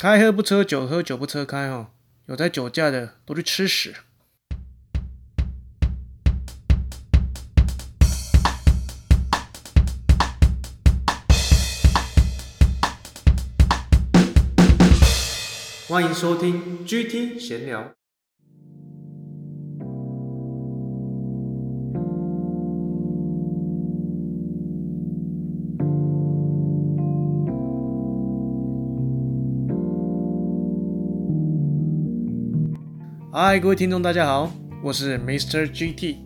开喝不车酒，喝酒不车开哦。有在酒驾的都去吃屎。欢迎收听 GT 闲聊。嗨，各位听众，大家好，我是 Mr. GT，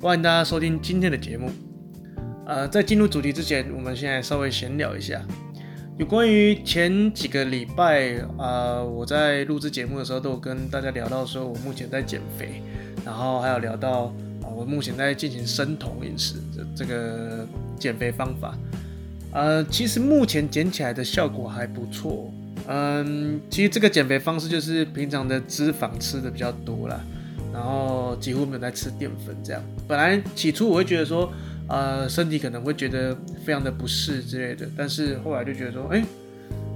欢迎大家收听今天的节目。呃，在进入主题之前，我们现在稍微闲聊一下，有关于前几个礼拜啊、呃，我在录制节目的时候都有跟大家聊到说，我目前在减肥，然后还有聊到啊、我目前在进行生酮饮食这这个减肥方法。呃，其实目前减起来的效果还不错。嗯，其实这个减肥方式就是平常的脂肪吃的比较多啦，然后几乎没有在吃淀粉这样。本来起初我会觉得说，呃，身体可能会觉得非常的不适之类的，但是后来就觉得说，哎，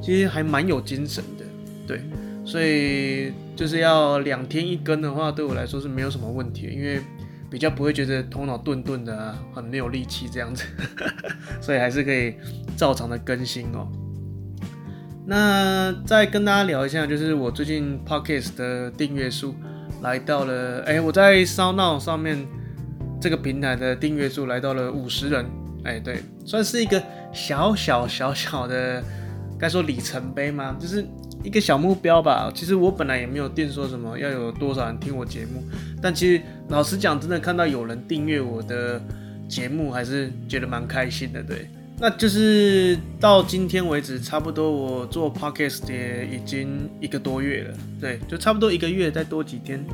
其实还蛮有精神的，对，所以就是要两天一根的话，对我来说是没有什么问题，因为比较不会觉得头脑钝钝的啊，很没有力气这样子，所以还是可以照常的更新哦。那再跟大家聊一下，就是我最近 Podcast 的订阅数来到了，哎、我在 Sound 上面这个平台的订阅数来到了五十人，哎、对，算是一个小小小小的，该说里程碑吗？就是一个小目标吧。其实我本来也没有定说什么要有多少人听我节目，但其实老实讲，真的看到有人订阅我的节目，还是觉得蛮开心的，对。那就是到今天为止，差不多我做 podcast 也已经一个多月了，对，就差不多一个月再多几天，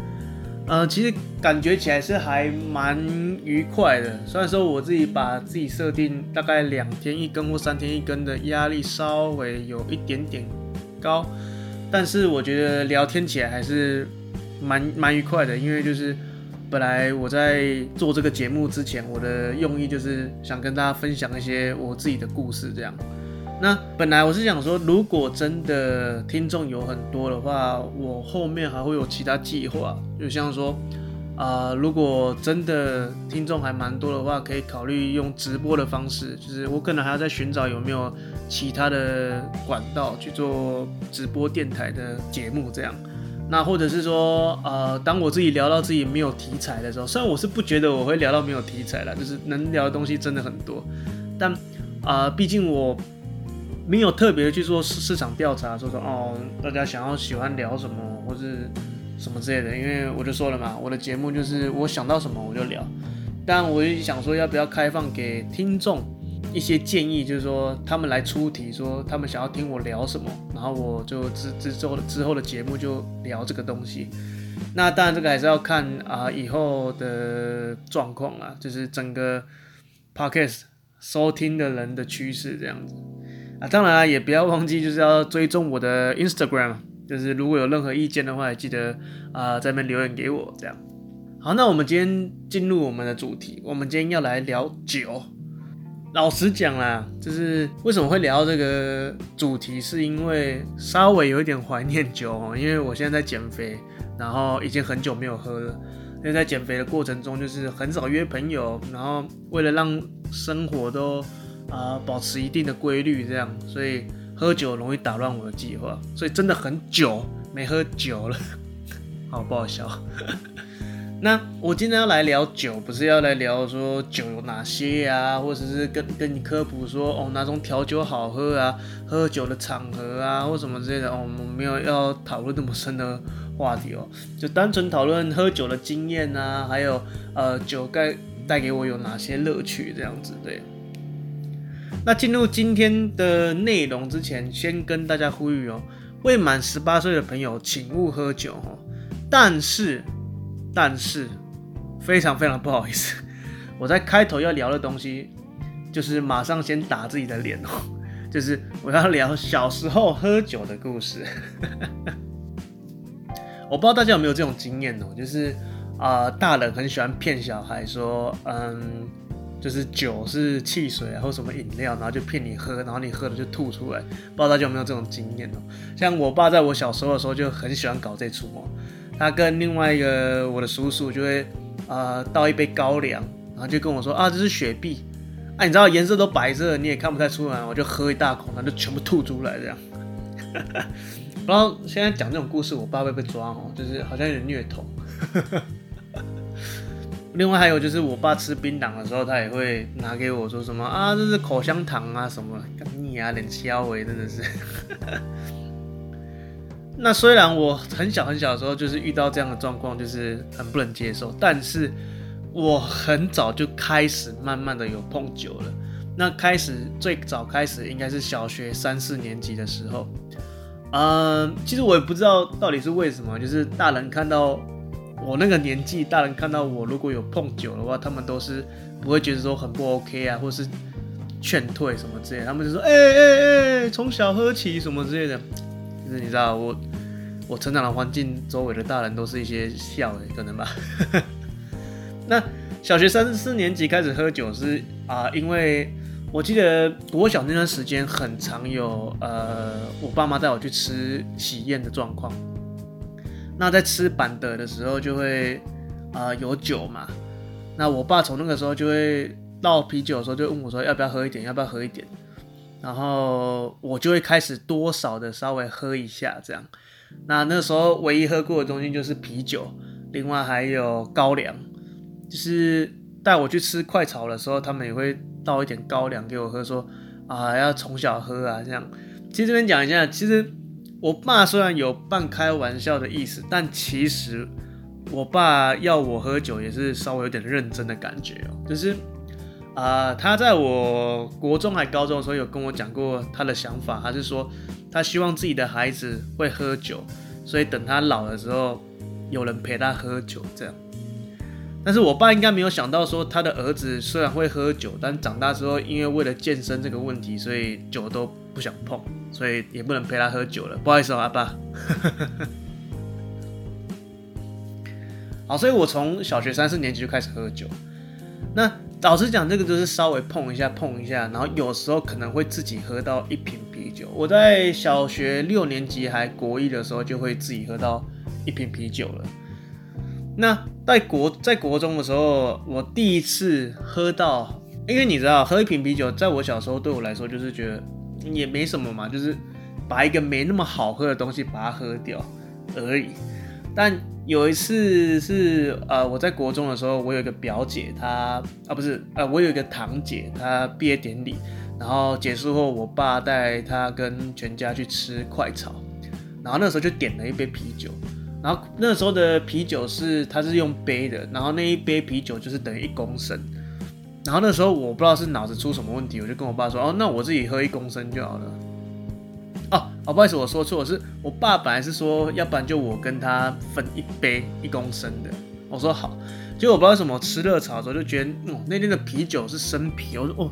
呃，其实感觉起来是还蛮愉快的。虽然说我自己把自己设定大概两天一更或三天一更的压力稍微有一点点高，但是我觉得聊天起来还是蛮蛮愉快的，因为就是。本来我在做这个节目之前，我的用意就是想跟大家分享一些我自己的故事，这样。那本来我是想说，如果真的听众有很多的话，我后面还会有其他计划，就像说，啊、如果真的听众还蛮多的话，可以考虑用直播的方式，就是我可能还要再寻找有没有其他的管道去做直播电台的节目，这样。那或者是说，呃，当我自己聊到自己没有题材的时候，虽然我是不觉得我会聊到没有题材了，就是能聊的东西真的很多，但啊，呃，毕竟我没有特别去做市市场调查，说说哦，大家想要喜欢聊什么或是什么之类的，因为我就说了嘛，我的节目就是我想到什么我就聊，但我就想说要不要开放给听众。一些建议就是说，他们来出题，说他们想要听我聊什么，然后我就之之后的之后的节目就聊这个东西。那当然这个还是要看啊、以后的状况啊，就是整个 podcast 收听的人的趋势这样子啊。当然啊，也不要忘记就是要追踪我的 Instagram，就是如果有任何意见的话，也记得啊、在那边留言给我这样。好，那我们今天进入我们的主题，我们今天要来聊酒。老实讲啦，就是为什么会聊这个主题，是因为稍微有一点怀念酒哦，因为我现在在减肥，然后已经很久没有喝了。因为在减肥的过程中，就是很少约朋友，然后为了让生活都啊、保持一定的规律，这样，所以喝酒容易打乱我的计划，所以真的很久没喝酒了，好不好笑？那我今天要来聊酒，不是要来聊说酒有哪些呀、啊，或者是跟跟你科普说哦哪种调酒好喝啊，喝酒的场合啊，或什么之类的哦，我们没有要讨论那么深的话题哦，就单纯讨论喝酒的经验啊，还有呃酒该带给我有哪些乐趣这样子对。那进入今天的内容之前，先跟大家呼吁哦，未满十八岁的朋友请勿喝酒哦，但是。但是非常非常不好意思，我在开头要聊的东西，就是马上先打自己的脸哦，就是我要聊小时候喝酒的故事。我不知道大家有没有这种经验哦，就是啊、大人很喜欢骗小孩说，嗯，就是酒是汽水啊，或什么饮料，然后就骗你喝，然后你喝了就吐出来。不知道大家有没有这种经验哦？像我爸在我小时候的时候就很喜欢搞这出哦。他跟另外一个我的叔叔就会呃倒一杯高粱，然后就跟我说啊，这是雪碧。啊，你知道颜色都白色，你也看不太出来。我就喝一大口，然后就全部吐出来这样。然后现在讲这种故事，我爸会被抓哦，就是好像有点虐童。另外还有就是，我爸吃槟榔的时候，他也会拿给我说什么啊，这是口香糖啊什么，你啊，脸消微真的是。那虽然我很小很小的时候就是遇到这样的状况，就是很不能接受，但是我很早就开始慢慢的有碰酒了。那开始最早开始应该是小学三四年级的时候，嗯，其实我也不知道到底是为什么，就是大人看到。我那个年纪，大人看到我如果有碰酒的话，他们都是不会觉得说很不 OK 啊，或是劝退什么之类，他们就说：“哎哎哎，从小喝起什么之类的。”就是你知道，我我成长的环境，周围的大人都是一些笑的，可能吧。那小学三四年级开始喝酒是啊、因为我记得国小那段时间很常有呃，我爸妈带我去吃喜宴的状况。那在吃板德的时候就会啊、有酒嘛，那我爸从那个时候就会倒啤酒的时候就问我说要不要喝一点，要不要喝一点，然后我就会开始多少的稍微喝一下这样。那那时候唯一喝过的东西就是啤酒，另外还有高粱，就是带我去吃快炒的时候，他们也会倒一点高粱给我喝说，啊要从小喝啊这样。其实这边讲一下，其实。我爸虽然有半开玩笑的意思，但其实我爸要我喝酒也是稍微有点认真的感觉哦。就是啊、他在我国中还高中的时候有跟我讲过他的想法，他是说他希望自己的孩子会喝酒，所以等他老的时候有人陪他喝酒这样。但是我爸应该没有想到说他的儿子虽然会喝酒，但长大之后因为为了健身这个问题，所以酒都不想碰。所以也不能陪他喝酒了，不好意思哦，阿爸。好，所以我从小学三四年级就开始喝酒。那老实讲，这个就是稍微碰一下碰一下，然后有时候可能会自己喝到一瓶啤酒。我在小学六年级还国一的时候，就会自己喝到一瓶啤酒了。那在国在国中的时候，我第一次喝到，因为你知道，喝一瓶啤酒，在我小时候对我来说就是觉得。也没什么嘛，就是把一个没那么好喝的东西把它喝掉而已。但有一次是呃，我在国中的时候，我有一个表姐，她啊不是呃，我有一个堂姐，她毕业典礼，然后结束后，我爸带她跟全家去吃快炒，然后那时候就点了一杯啤酒，然后那时候的啤酒是它是用杯的，然后那一杯啤酒就是等于一公升。然后那时候我不知道是脑子出什么问题，我就跟我爸说：“哦，那我自己喝一公升就好了。”哦，不好意思，我说错，我是我爸本来是说，要不然就我跟他分一杯一公升的。我说好，结果我不知道为什么吃热炒的时候就觉得，哦，那天的啤酒是生啤，我说哦，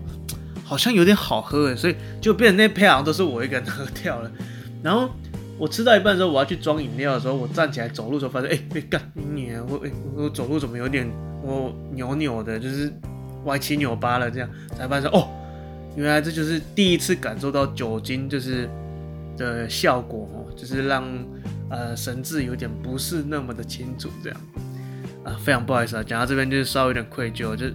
好像有点好喝诶，所以就变成那杯好像都是我一个人喝掉了。然后我吃到一半的时候，我要去装饮料的时候，我站起来走路的时候发现，哎，哎干你啊，我我走路怎么有点我扭扭的，就是。歪七扭八了，这样才发现哦，原来这就是第一次感受到酒精就是的效果哦，就是让呃神志有点不是那么的清楚，这样啊，非常不好意思啊，讲到这边就是稍微有点愧疚，就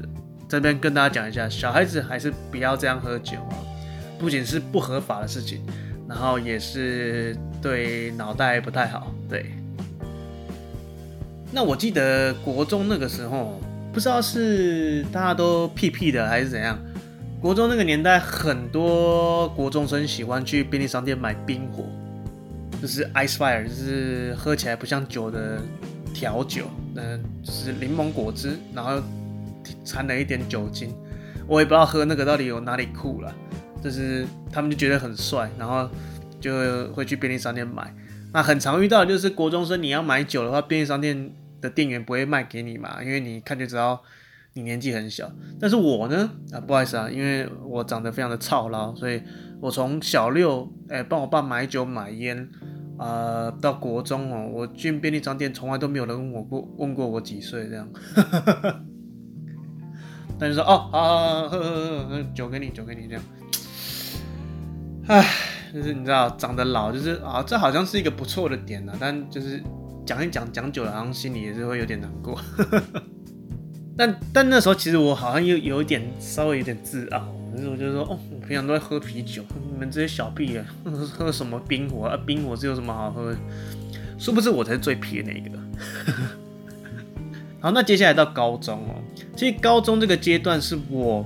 这边跟大家讲一下，小孩子还是不要这样喝酒啊，不仅是不合法的事情，然后也是对脑袋不太好，对。那我记得国中那个时候。不知道是大家都屁屁的还是怎样，国中那个年代，很多国中生喜欢去便利商店买冰火，就是 Ice Fire，就是喝起来不像酒的调酒，嗯，就是柠檬果汁，然后掺了一点酒精。我也不知道喝那个到底有哪里酷了，就是他们就觉得很帅，然后就会去便利商店买。那很常遇到的就是国中生，你要买酒的话，便利商店。的店员不会卖给你嘛，因为你看就知道你年纪很小。但是我呢，啊，不好意思啊，因为我长得非常的操劳，所以我从小六，哎、帮我爸买酒买烟，啊、到国中哦，我进便利商店从来都没有人问我过，问过我几岁这样。但是说哦，好好好，喝喝喝喝，酒给你，酒给你这样。唉，就是你知道，长得老就是啊，这好像是一个不错的点呢，但就是讲一讲讲久了，好像心里也是会有点难过。但但那时候其实我好像又有一点稍微有点自傲，就是我就说哦，我平常都在喝啤酒，你们这些小屁啊，喝什么冰火啊？冰火是有什么好喝的？殊不知我才是最皮的那一个。好，那接下来到高中哦，其实高中这个阶段是我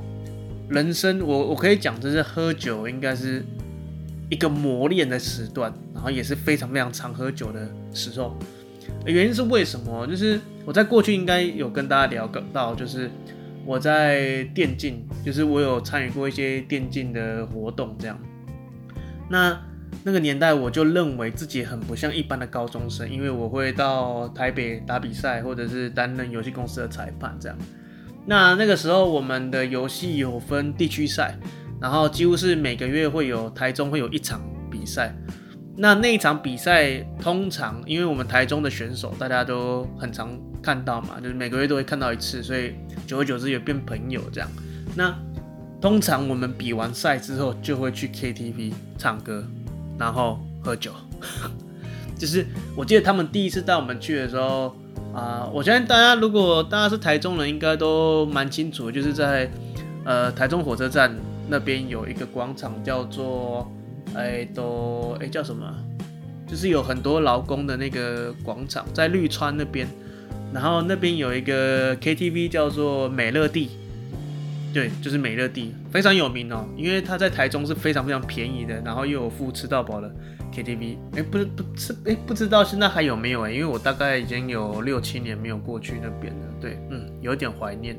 人生，我我可以讲，就是喝酒应该是一个磨练的时段，然后也是非常非常常喝酒的时候。原因是为什么？就是我在过去应该有跟大家聊到，就是我在电竞，就是我有参与过一些电竞的活动，这样。那那个年代，我就认为自己很不像一般的高中生，因为我会到台北打比赛，或者是担任游戏公司的裁判这样。那那个时候，我们的游戏有分地区赛，然后几乎是每个月会有台中会有一场比赛。那那一场比赛，通常因为我们台中的选手大家都很常看到嘛，就是每个月都会看到一次，所以久而久之也变朋友这样。那通常我们比完赛之后，就会去 KTV 唱歌，然后喝酒。就是我记得他们第一次带我们去的时候啊、我相信大家如果大家是台中人，应该都蛮清楚，就是在呃台中火车站那边有一个广场叫做。哎，都哎叫什么？就是有很多劳工的那个广场，在绿川那边，然后那边有一个 KTV 叫做美乐蒂，对，就是美乐蒂，非常有名哦，因为它在台中是非常非常便宜的，然后又有付吃到饱的 KTV。哎，不是不是哎，不知道现在还有没有哎？因为我大概已经有六七年没有过去那边了，对，嗯，有点怀念。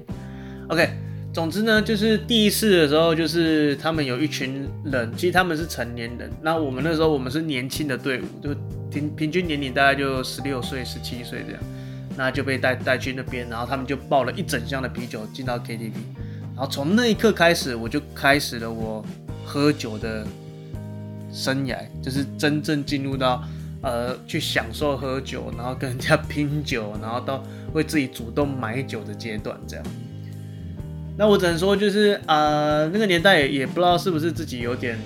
OK。总之呢，就是第一次的时候，就是他们有一群人，其实他们是成年人。那我们那时候我们是年轻的队伍，就平平均年龄大概就十六岁、十七岁这样，那就被带带去那边，然后他们就抱了一整箱的啤酒进到 KTV，然后从那一刻开始，我就开始了我喝酒的生涯，就是真正进入到呃去享受喝酒，然后跟人家拼酒，然后到会自己主动买酒的阶段这样。那我只能说，就是呃，那个年代也不知道是不是自己有点，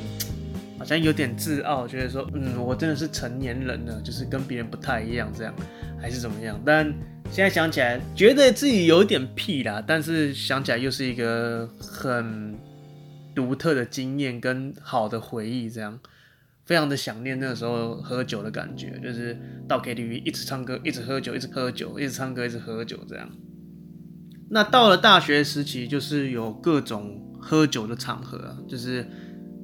好像有点自傲，觉得说，嗯，我真的是成年人了，就是跟别人不太一样，这样还是怎么样？但现在想起来，觉得自己有点屁啦，但是想起来又是一个很独特的经验跟好的回忆，这样非常的想念那个时候喝酒的感觉，就是到 KTV 一直唱歌，一直喝酒，一直喝酒，一直唱歌，一直喝酒这样。那到了大学时期，就是有各种喝酒的场合啊，就是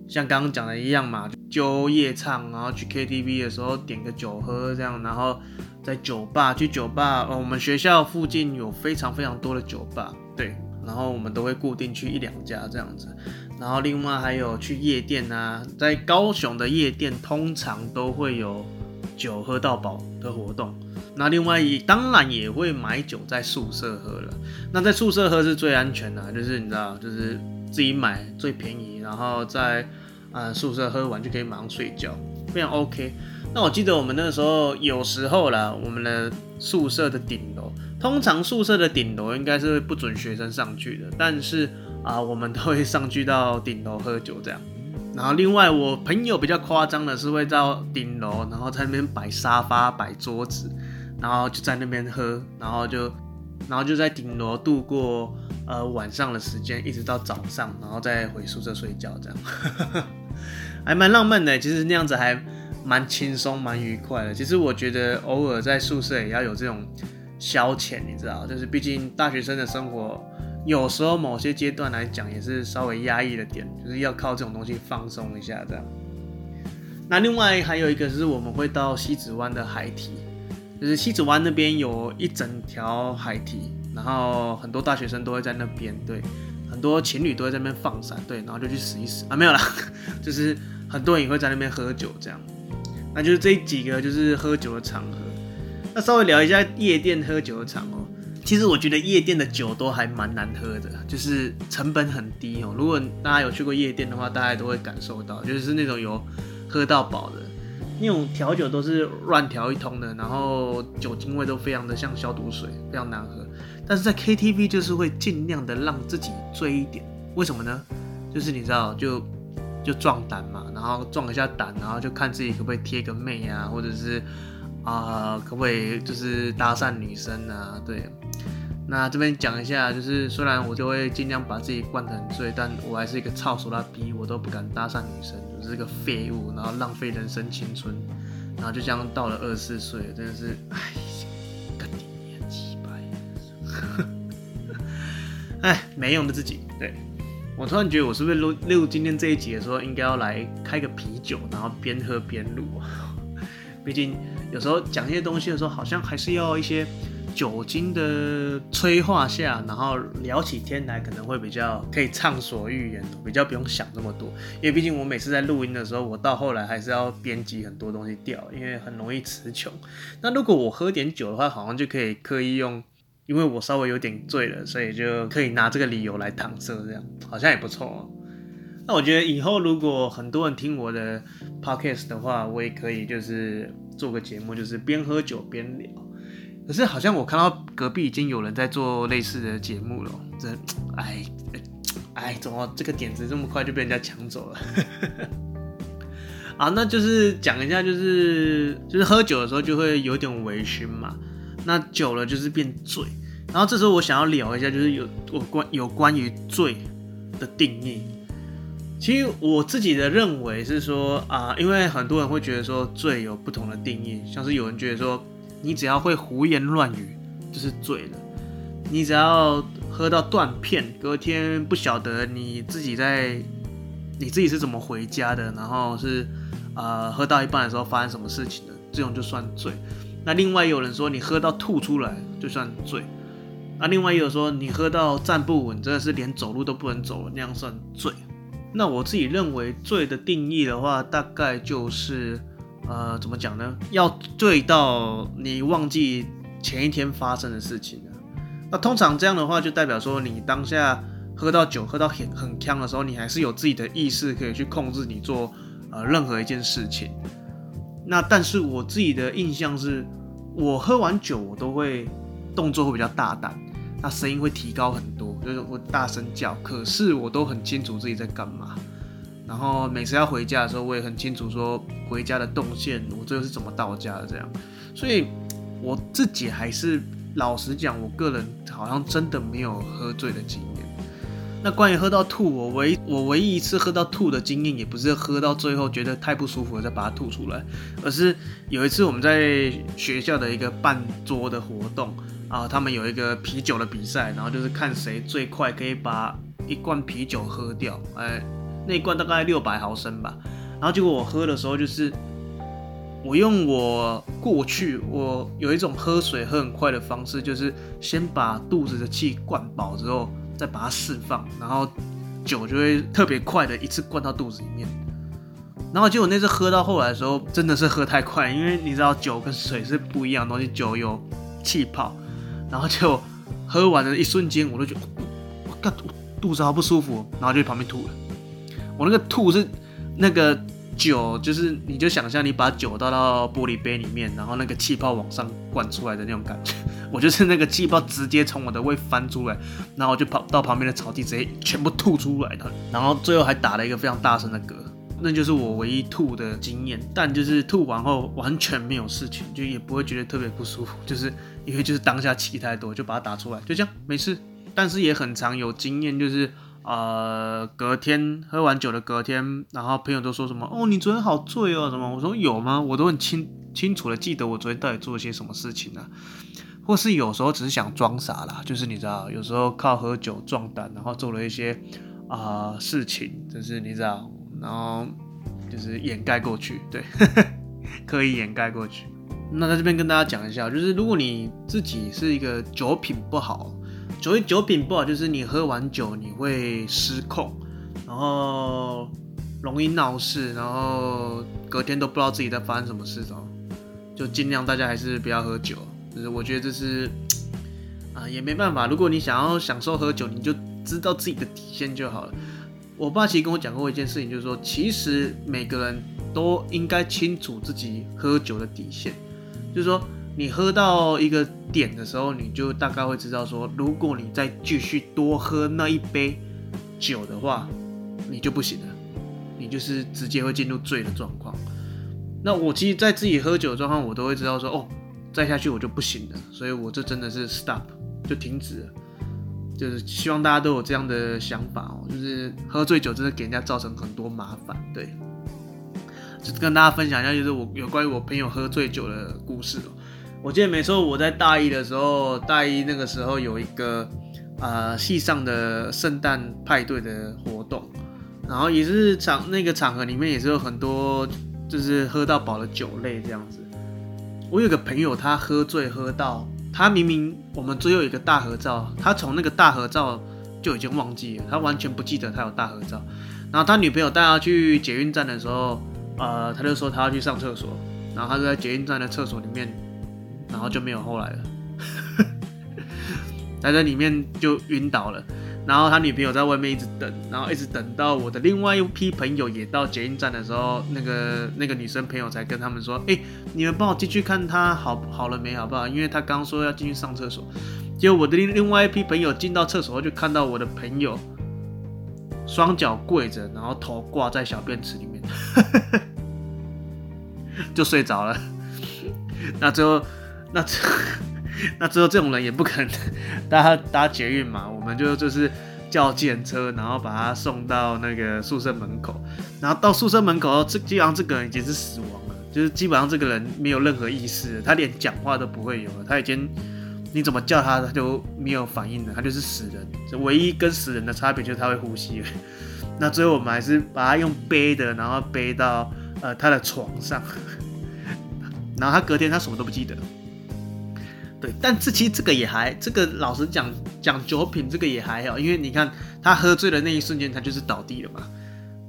像刚刚讲的一样嘛，就夜唱，然后去 KTV 的时候点个酒喝这样，然后在酒吧去酒吧，哦，我们学校附近有非常非常多的酒吧，对，然后我们都会固定去一两家这样子，然后另外还有去夜店啊，在高雄的夜店通常都会有酒喝到饱的活动。那另外也当然也会买酒在宿舍喝了。那在宿舍喝是最安全的，就是你知道，就是自己买最便宜，然后在呃宿舍喝完就可以马上睡觉，非常 OK。那我记得我们那时候有时候啦，我们的宿舍的顶楼，通常宿舍的顶楼应该是不准学生上去的，但是啊、我们都会上去到顶楼喝酒这样。然后另外我朋友比较夸张的是会到顶楼，然后在那边摆沙发、摆桌子。然后就在那边喝，然后就，然后就在顶楼度过呃晚上的时间，一直到早上，然后再回宿舍睡觉，这样，还蛮浪漫的。其实那样子还蛮轻松、蛮愉快的。其实我觉得偶尔在宿舍也要有这种消遣，你知道，就是毕竟大学生的生活，有时候某些阶段来讲也是稍微压抑了点，就是要靠这种东西放松一下这样。那另外还有一个是我们会到西子湾的海堤。就是西子湾那边有一整条海堤，然后很多大学生都会在那边，对，很多情侣都会在那边放闪，对，然后就去死一死啊，没有啦，就是很多人也会在那边喝酒这样，那就是这几个就是喝酒的场合。那稍微聊一下夜店喝酒的场合，其实我觉得夜店的酒都还蛮难喝的，就是成本很低哦。如果大家有去过夜店的话，大家都会感受到，就是那种有喝到饱的。那种调酒都是乱调一通的，然后酒精味都非常的像消毒水，非常难喝。但是在 KTV 就是会尽量的让自己醉一点，为什么呢？就是你知道，就就壮胆嘛，然后壮一下胆，然后就看自己可不可以贴个妹啊，或者是啊、可不可以就是搭讪女生啊？对。那这边讲一下，就是虽然我就会尽量把自己灌得很醉，但我还是一个臭俗辣逼，我都不敢搭讪女生，是个废物，然后浪费人生青春，然后就这样到了二十四岁，真的是，哎，跟你年纪掰，哎，没用的自己。对，我突然觉得，我是不是录录今天这一集的时候，应该要来开个啤酒，然后边喝边录，毕竟有时候讲一些东西的时候，好像还是要一些。酒精的催化下，然后聊起天来可能会比较可以畅所欲言，比较不用想那么多。因为毕竟我每次在录音的时候，我到后来还是要编辑很多东西掉，因为很容易词穷。那如果我喝点酒的话，好像就可以刻意用，因为我稍微有点醉了，所以就可以拿这个理由来搪塞，这样好像也不错哦。那我觉得以后如果很多人听我的 podcast 的话，我也可以就是做个节目，就是边喝酒边聊。可是好像我看到隔壁已经有人在做类似的节目了，这，哎，哎，怎么这个点子这么快就被人家抢走了？啊，那就是讲一下，就是就是喝酒的时候就会有点微醺嘛，那久了就是变醉。然后这时候我想要聊一下，就是有我关有关于醉的定义。其实我自己的认为是说啊，因为很多人会觉得说醉有不同的定义，像是有人觉得说。你只要会胡言乱语，就是醉了。你只要喝到断片，隔天不晓得你自己在，你自己是怎么回家的，然后是呃喝到一半的时候发生什么事情的，这种就算醉。那另外有人说你喝到吐出来就算醉。那另外也有说你喝到站不稳，真的是连走路都不能走了，那样算醉。那我自己认为醉的定义的话，大概就是。呃，怎么讲呢？要醉到你忘记前一天发生的事情了。那通常这样的话，就代表说你当下喝到酒，喝到很很呛的时候，你还是有自己的意识可以去控制你做呃任何一件事情。那但是我自己的印象是，我喝完酒我都会动作会比较大胆，那声音会提高很多，就是我大声叫，可是我都很清楚自己在干嘛。然后每次要回家的时候，我也很清楚说回家的动线，我最后是怎么到家的这样。所以我自己还是老实讲，我个人好像真的没有喝醉的经验。那关于喝到吐，我唯 我唯一一次喝到吐的经验，也不是喝到最后觉得太不舒服了再把它吐出来，而是有一次我们在学校的一个办桌的活动啊，他们有一个啤酒的比赛，然后就是看谁最快可以把一罐啤酒喝掉，哎。那一罐大概六百毫升吧，然后结果我喝的时候，就是我用我过去我有一种喝水喝很快的方式，就是先把肚子的气灌饱之后，再把它释放，然后酒就会特别快的一次灌到肚子里面。然后结果那次喝到后来的时候，真的是喝太快，因为你知道酒跟水是不一样的东西，酒有气泡，然后就喝完的一瞬间，我都觉得我干肚子好不舒服，然后就去旁边吐了。我那个吐是那个酒，就是你就想象你把酒倒到玻璃杯里面，然后那个气泡往上灌出来的那种感觉。我就是那个气泡直接从我的胃翻出来，然后就跑到旁边的草地，直接全部吐出来的。然后最后还打了一个非常大声的嗝，那就是我唯一吐的经验。但就是吐完后完全没有事情，就也不会觉得特别不舒服，就是因为就是当下气太多，就把它打出来，就这样没事。但是也很常有经验，就是。呃，隔天喝完酒的隔天，然后朋友都说什么？哦，你昨天好醉哦，什么？我说有吗？我都很清清楚的记得我昨天到底做了些什么事情、啊？或是有时候只是想装傻啦，就是你知道，有时候靠喝酒壮胆，然后做了一些啊、事情，就是你知道，然后就是掩盖过去，对，刻意掩盖过去。那在这边跟大家讲一下，就是如果你自己是一个酒品不好。酒酒品不好，就是你喝完酒你会失控，然后容易闹事，然后隔天都不知道自己在发生什么事哦。就尽量大家还是不要喝酒，就是我觉得这是啊也没办法。如果你想要享受喝酒，你就知道自己的底线就好了。我爸其实跟我讲过一件事情，就是说其实每个人都应该清楚自己喝酒的底线，就是说你喝到一个点的时候，你就大概会知道说，如果你再继续多喝那一杯酒的话，你就不行了，你就是直接会进入醉的状况。那我其实，在自己喝酒的状况，我都会知道说，哦，再下去我就不行了，所以我这真的是 stop，就停止了。就是希望大家都有这样的想法哦，就是喝醉酒真的给人家造成很多麻烦。对，就跟大家分享一下，就是我有关于我朋友喝醉酒的故事。我记得没错，我在大一的时候，大一那个时候有一个啊系上的圣诞派对的活动，然后也是场那个场合里面也是有很多就是喝到饱的酒类这样子。我有个朋友，他喝醉喝到。他明明我们最后一个大合照，他从那个大合照就已经忘记了，他完全不记得他有大合照。然后他女朋友带他去捷运站的时候，呃，他就说他要去上厕所，然后他就在捷运站的厕所里面，然后就没有后来了，在这里面就晕倒了。然后他女朋友在外面一直等，然后一直等到我的另外一批朋友也到捷运站的时候，那个那个女生朋友才跟他们说：“哎，你们帮我进去看他好好了没，好不好？因为他刚说要进去上厕所。”结果我的另另外一批朋友进到厕所后，就看到我的朋友双脚跪着，然后头挂在小便池里面，就睡着了。那最后，那最后。那之后这种人也不可能 搭搭捷运嘛，我们就就是叫计程车，然后把他送到那个宿舍门口，然后到宿舍门口，这基本上这个人已经是死亡了，就是基本上这个人没有任何意识，他连讲话都不会有了，他已经你怎么叫他，他就没有反应了，他就是死人，唯一跟死人的差别就是他会呼吸。那最后我们还是把他用背的，然后背到呃他的床上，然后他隔天他什么都不记得。对，但这其实这个也还，这个老实讲讲酒品这个也还好，因为你看他喝醉的那一瞬间，他就是倒地了嘛，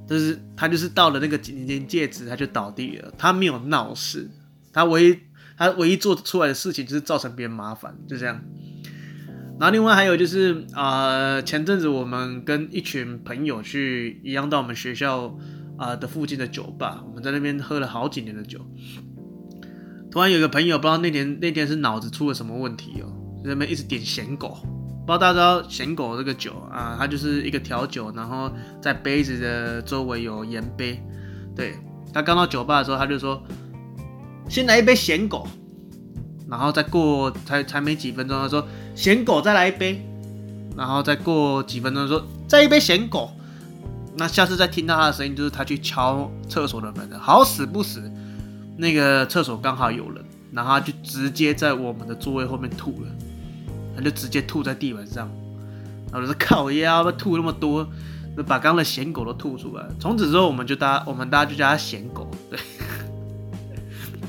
就是他就是到了那个临界值，他就倒地了，他没有闹事，他唯一他唯一做出来的事情就是造成别人麻烦，就这样。然后另外还有就是啊、呃，前阵子我们跟一群朋友去一样到我们学校啊、的附近的酒吧，我们在那边喝了好几年的酒。突然有个朋友不知道那天那天是脑子出了什么问题哦，在那边一直点咸狗，不知道大家知道咸狗这个酒啊，它就是一个调酒，然后在杯子的周围有盐杯。对，他刚到酒吧的时候，他就说先来一杯咸狗，然后再过才才没几分钟，他说咸狗再来一杯，然后再过几分钟说再一杯咸狗。那下次再听到他的声音，就是他去敲厕所的门了，好死不死。那个厕所刚好有人，然后他就直接在我们的座位后面吐了，他就直接吐在地板上，然后就说靠腰，吐那么多，把刚刚的咸狗都吐出来。从此之后，我们就大家我们大家就叫他咸狗，对，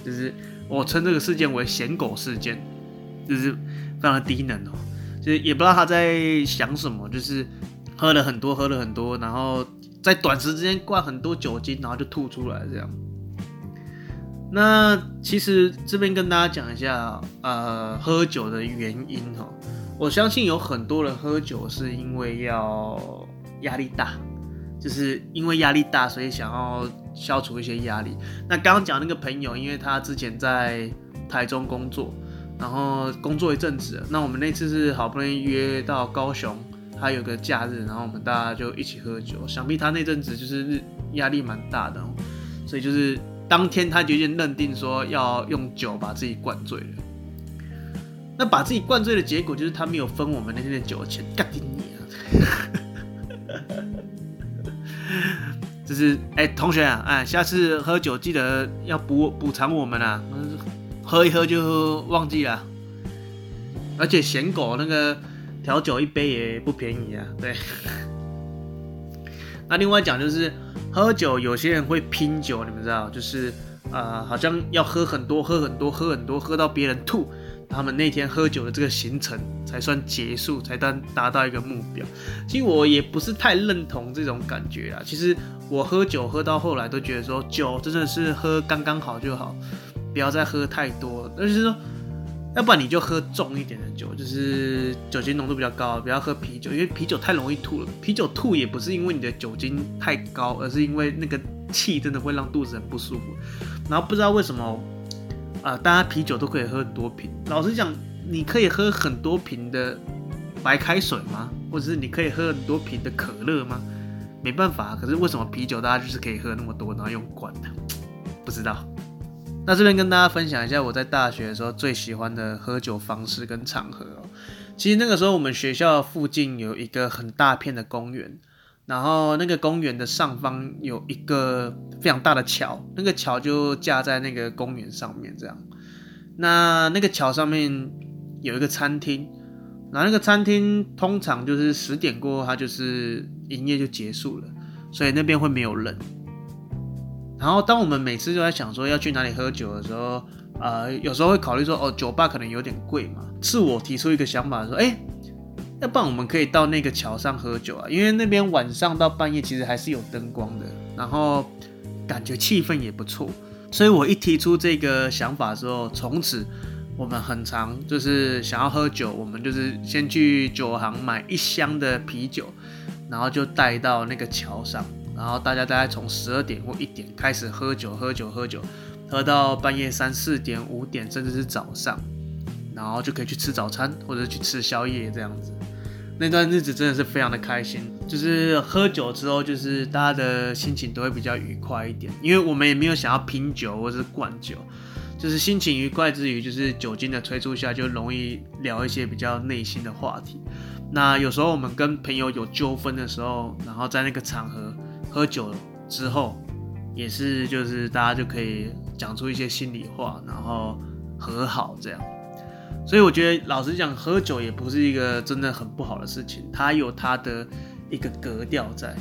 就是我称这个事件为咸狗事件，就是非常的低能哦，就是也不知道他在想什么，就是喝了很多，喝了很多，然后在短时之间灌很多酒精，然后就吐出来这样。那其实这边跟大家讲一下，呃，喝酒的原因哦。我相信有很多人喝酒是因为要压力大，就是因为压力大，所以想要消除一些压力。那刚刚讲那个朋友，因为他之前在台中工作，然后工作一阵子，那我们那次是好不容易约到高雄，他有个假日，然后我们大家就一起喝酒。想必他那阵子就是压力蛮大的，所以就是。当天他就已经认定说要用酒把自己灌醉了，那把自己灌醉的结果就是他没有分我们那天的酒钱，干你啊！就是哎、同学啊，哎，下次喝酒记得要补补偿我们啊，喝一喝就忘记了。而且咸狗那个调酒一杯也不便宜啊，对。那另外讲就是。喝酒，有些人会拼酒，你们知道，就是呃，好像要喝很多，喝很多，喝很多，喝到别人吐，他们那天喝酒的这个行程才算结束，才当达到一个目标。其实我也不是太认同这种感觉啊。其实我喝酒喝到后来都觉得说，酒真的是喝刚刚好就好，不要再喝太多了。但是说。要不然你就喝重一点的酒，就是酒精浓度比较高，不要喝啤酒，因为啤酒太容易吐了。啤酒吐也不是因为你的酒精太高，而是因为那个气真的会让肚子很不舒服。然后不知道为什么啊、呃，大家啤酒都可以喝很多瓶。老实讲，你可以喝很多瓶的白开水吗？或者是你可以喝很多瓶的可乐吗？没办法，可是为什么啤酒大家就是可以喝那么多，然后用灌的？不知道。那这边跟大家分享一下我在大学的时候最喜欢的喝酒方式跟场合哦。其实那个时候我们学校附近有一个很大片的公园，然后那个公园的上方有一个非常大的桥，那个桥就架在那个公园上面这样。那那个桥上面有一个餐厅，然后那个餐厅通常就是十点过后它就是营业就结束了，所以那边会没有人。然后，当我们每次都在想说要去哪里喝酒的时候，呃，有时候会考虑说，哦，酒吧可能有点贵嘛。是我提出一个想法说，哎，要不然我们可以到那个桥上喝酒啊，因为那边晚上到半夜其实还是有灯光的，然后感觉气氛也不错。所以我一提出这个想法之后，从此我们很常就是想要喝酒，我们就是先去酒行买一箱的啤酒，然后就带到那个桥上。然后大家大概从十二点或一点开始喝酒，喝酒，喝酒，喝到半夜三四点、五点，甚至是早上，然后就可以去吃早餐或者去吃宵夜这样子。那段日子真的是非常的开心，就是喝酒之后，就是大家的心情都会比较愉快一点，因为我们也没有想要拼酒或者是灌酒，就是心情愉快之余，就是酒精的催促下，就容易聊一些比较内心的话题。那有时候我们跟朋友有纠纷的时候，然后在那个场合。喝酒之后，也是就是大家就可以讲出一些心里话，然后和好这样。所以我觉得，老实讲，喝酒也不是一个真的很不好的事情，它有它的一个格调在。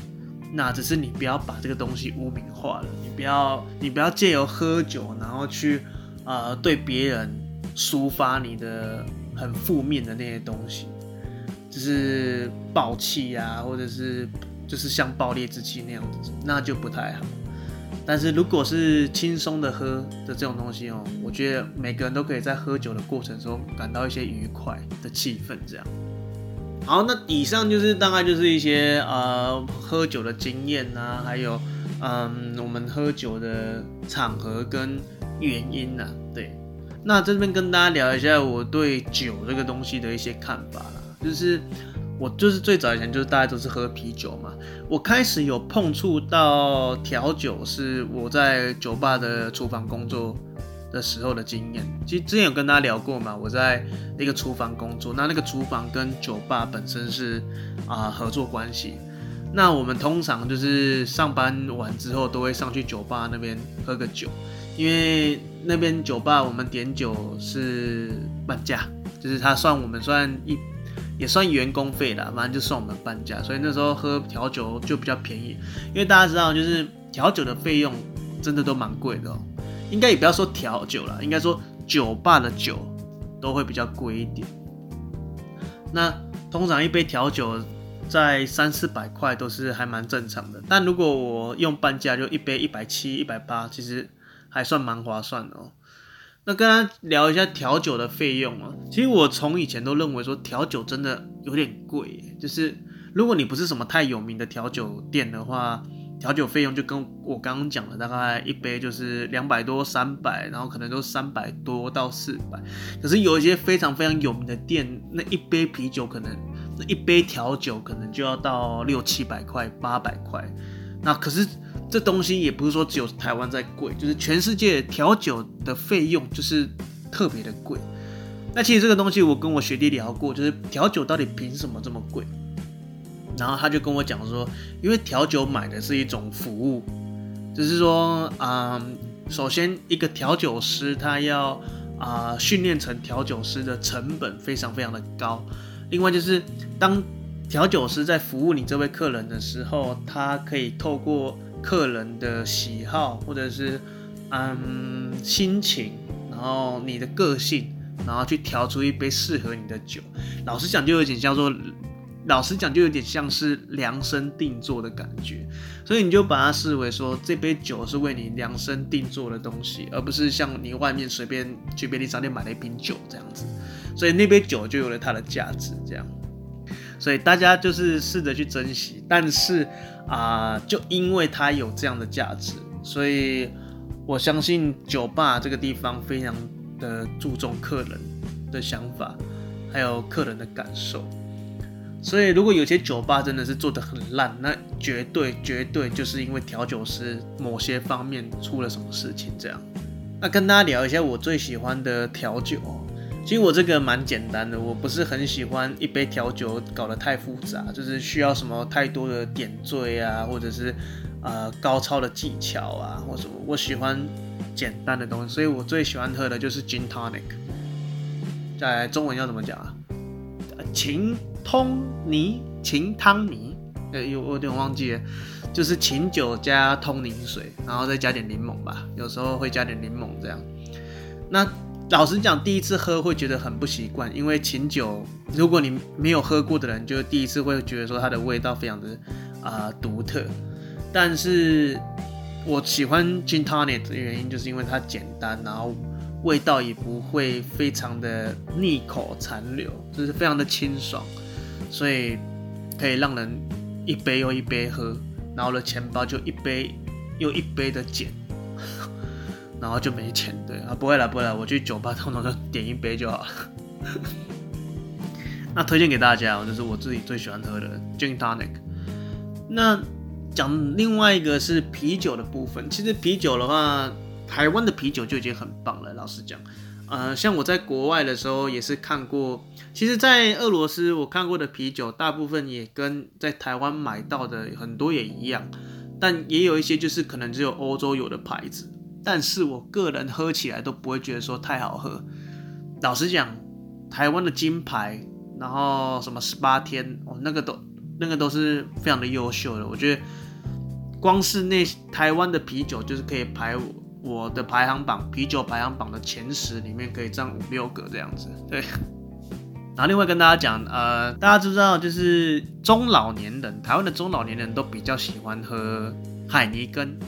那只是你不要把这个东西污名化了，你不要你不要借由喝酒，然后去呃对别人抒发你的很负面的那些东西，就是爆气啊，或者是。就是像爆裂之气那样子，那就不太好。但是如果是轻松的喝的这种东西哦，我觉得每个人都可以在喝酒的过程中感到一些愉快的气氛。这样。好，那以上就是大概就是一些呃喝酒的经验啊，还有嗯我们喝酒的场合跟原因呐、啊。对，那这边跟大家聊一下我对酒这个东西的一些看法啦，就是。我就是最早以前就是大家都是喝啤酒嘛，我开始有碰触到调酒是我在酒吧的厨房工作的时候的经验。其实之前有跟大家聊过嘛，我在那个厨房工作，那那个厨房跟酒吧本身是啊、合作关系。那我们通常就是上班完之后都会上去酒吧那边喝个酒，因为那边酒吧我们点酒是半价，就是他算我们算一。也算员工费啦，反正就算我们半价，所以那时候喝调酒就比较便宜。因为大家知道，就是调酒的费用真的都蛮贵的哦。应该也不要说调酒啦，应该说酒吧的酒都会比较贵一点。那通常一杯调酒在三四百块都是还蛮正常的，但如果我用半价，就一杯一百七、一百八，其实还算蛮划算的哦。那跟他聊一下调酒的费用啊，其实我从以前都认为说调酒真的有点贵，就是如果你不是什么太有名的调酒店的话，调酒费用就跟我刚刚讲的，大概一杯就是两百多、三百，然后可能都三百多到四百。可是有一些非常非常有名的店，那一杯啤酒可能，那一杯调酒可能就要到六七百块、八百块。那可是。这东西也不是说只有台湾在贵，就是全世界调酒的费用就是特别的贵。那其实这个东西我跟我学弟聊过，就是调酒到底凭什么这么贵？然后他就跟我讲说，因为调酒买的是一种服务，就是说，嗯，首先一个调酒师他要啊、训练成调酒师的成本非常非常的高。另外就是当调酒师在服务你这位客人的时候，他可以透过客人的喜好，或者是嗯心情，然后你的个性，然后去调出一杯适合你的酒。老实讲，就有点叫做，老实讲就有点像是量身定做的感觉。所以你就把它视为说，这杯酒是为你量身定做的东西，而不是像你外面随便去便利商店买了一瓶酒这样子。所以那杯酒就有了它的价值，这样。所以大家就是试着去珍惜。但是啊、就因为它有这样的价值，所以我相信酒吧这个地方非常的注重客人的想法，还有客人的感受。所以如果有些酒吧真的是做得很烂，那绝对绝对就是因为调酒师某些方面出了什么事情这样。那跟大家聊一下我最喜欢的调酒。其实我这个蛮简单的，我不是很喜欢一杯调酒搞得太复杂，就是需要什么太多的点缀啊，或者是呃高超的技巧啊，或什么。我喜欢简单的东西，所以我最喜欢喝的就是 Gin Tonic。在中文要怎么讲啊？琴通尼，琴汤尼，呃，有我有点忘记了。就是琴酒加通宁水，然后再加点柠檬吧，有时候会加点柠檬这样。那老实讲，第一次喝会觉得很不习惯，因为琴酒，如果你没有喝过的人，就第一次会觉得说它的味道非常的啊独特。但是我喜欢 Gin Tonic 的原因，就是因为它简单，然后味道也不会非常的腻口残留，就是非常的清爽，所以可以让人一杯又一杯喝。然后的钱包就一杯又一杯的捡，然后就没钱。对啊，不会了，不会了，我去酒吧 通常就点一杯就好了。那推荐给大家，就是我自己最喜欢喝的 Gin Tonic。那讲另外一个是啤酒的部分，其实啤酒的话，台湾的啤酒就已经很棒了。老实讲，呃，像我在国外的时候也是看过。其实，在俄罗斯我看过的啤酒，大部分也跟在台湾买到的很多也一样，但也有一些就是可能只有欧洲有的牌子，但是我个人喝起来都不会觉得说太好喝。老实讲，台湾的金牌，然后什么十八天哦，那个都那个都是非常的优秀的。我觉得光是那台湾的啤酒，就是可以排我的排行榜啤酒排行榜的前十里面可以占五六个这样子，对。然后另外跟大家讲，呃，大家知道就是中老年人，台湾的中老年人都比较喜欢喝海尼根，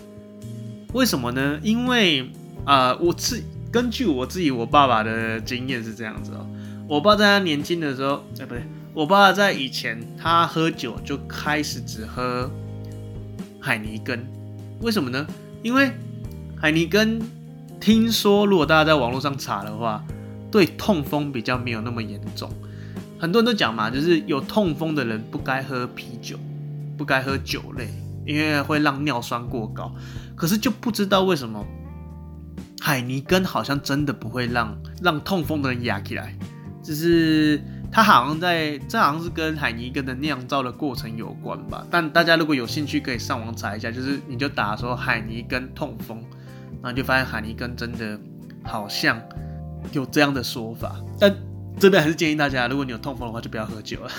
为什么呢？因为啊、我自根据我自己我爸爸的经验是这样子哦，我爸在他年轻的时候，哎不对，我爸在以前他喝酒就开始只喝海尼根，为什么呢？因为海尼根听说，如果大家在网络上查的话。对痛风比较没有那么严重，很多人都讲嘛，就是有痛风的人不该喝啤酒，不该喝酒类，因为会让尿酸过高。可是就不知道为什么海尼根好像真的不会让让痛风的人压起来，就是它好像在这好像是跟海尼根的酿造的过程有关吧。但大家如果有兴趣，可以上网查一下，就是你就打说海尼根痛风，然后就发现海尼根真的好像。有这样的说法，但真的还是建议大家，如果你有痛风的话，就不要喝酒了。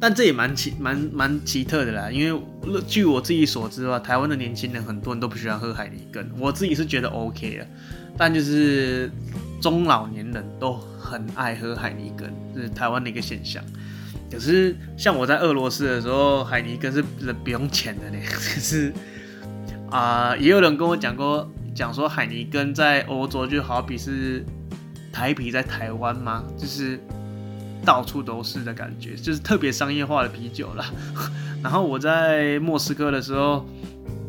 但这也蛮奇蛮蛮奇特的啦，因为据我自己所知的话，台湾的年轻人很多人都不喜欢喝海尼根，我自己是觉得 OK 的，但就是中老年人都很爱喝海尼根，这是台湾的一个现象。可是像我在俄罗斯的时候，海尼根是不用钱的呢，可是啊、也有人跟我讲过。讲说海尼根在欧洲就好比是台啤在台湾吗？就是到处都是的感觉，就是特别商业化的啤酒啦。然后我在莫斯科的时候，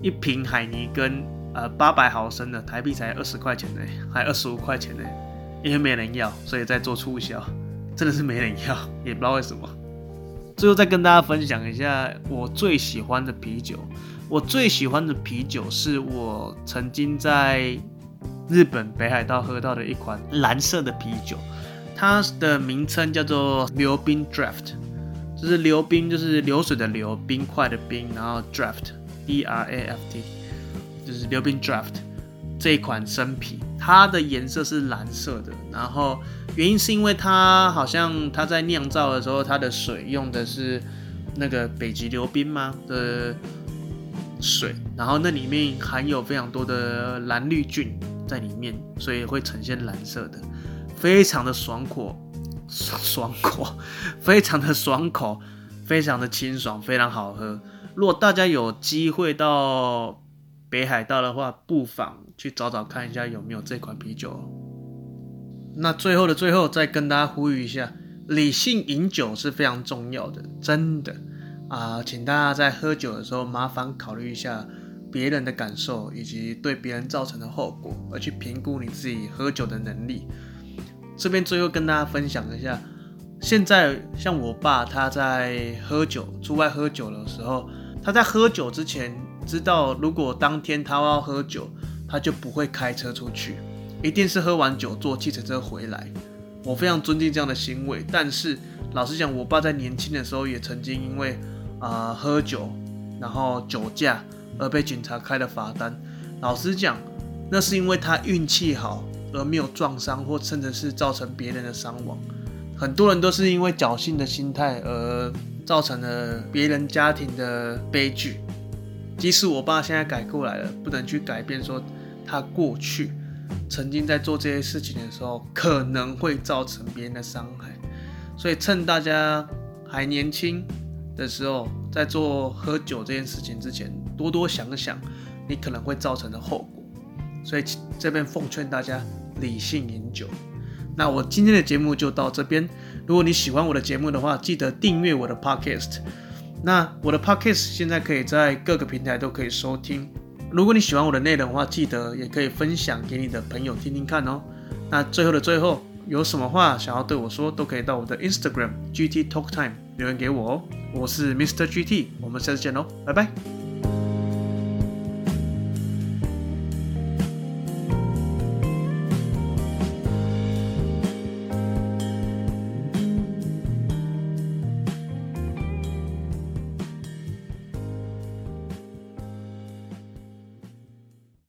一瓶海尼根，呃，八百毫升的台币才二十块钱呢，还二十五块钱呢，因为没人要，所以在做促销，真的是没人要，也不知道为什么。最后再跟大家分享一下我最喜欢的啤酒。我最喜欢的啤酒是我曾经在日本北海道喝到的一款蓝色的啤酒，它的名称叫做流冰 Draft，就是流冰就是流水的流，冰块的冰，然后 Draft，D R A F T，就是流冰 Draft 这一款生啤，它的颜色是蓝色的，然后原因是因为它好像它在酿造的时候，它的水用的是那个北极流冰吗？的水，然后那里面含有非常多的蓝绿菌在里面，所以会呈现蓝色的，非常的爽口，爽爽口，非常的爽口，非常的清爽，非常好喝。如果大家有机会到北海道的话，不妨去找找看一下有没有这款啤酒。那最后的最后，再跟大家呼吁一下，理性饮酒是非常重要的，真的啊，请大家在喝酒的时候，麻烦考虑一下别人的感受以及对别人造成的后果，而去评估你自己喝酒的能力。这边最后跟大家分享一下，现在像我爸他在喝酒，出外喝酒的时候，他在喝酒之前知道，如果当天他要喝酒，他就不会开车出去，一定是喝完酒坐计程车回来。我非常尊敬这样的行为，但是老实讲，我爸在年轻的时候也曾经因为啊、喝酒，然后酒驾而被警察开了罚单。老实讲，那是因为他运气好而没有撞伤或甚至是造成别人的伤亡。很多人都是因为侥幸的心态而造成了别人家庭的悲剧。即使我爸现在改过来了，不能去改变说他过去。曾经在做这些事情的时候，可能会造成别人的伤害，所以趁大家还年轻的时候，在做喝酒这件事情之前，多多想想你可能会造成的后果。所以这边奉劝大家理性饮酒。那我今天的节目就到这边。如果你喜欢我的节目的话，记得订阅我的 Podcast。那我的 Podcast 现在可以在各个平台都可以收听。如果你喜欢我的内容的话，记得也可以分享给你的朋友听听看哦。那最后的最后，有什么话想要对我说，都可以到我的 Instagram GT Talk Time 留言给我哦。我是 Mr. GT，我们下次见喽，拜拜。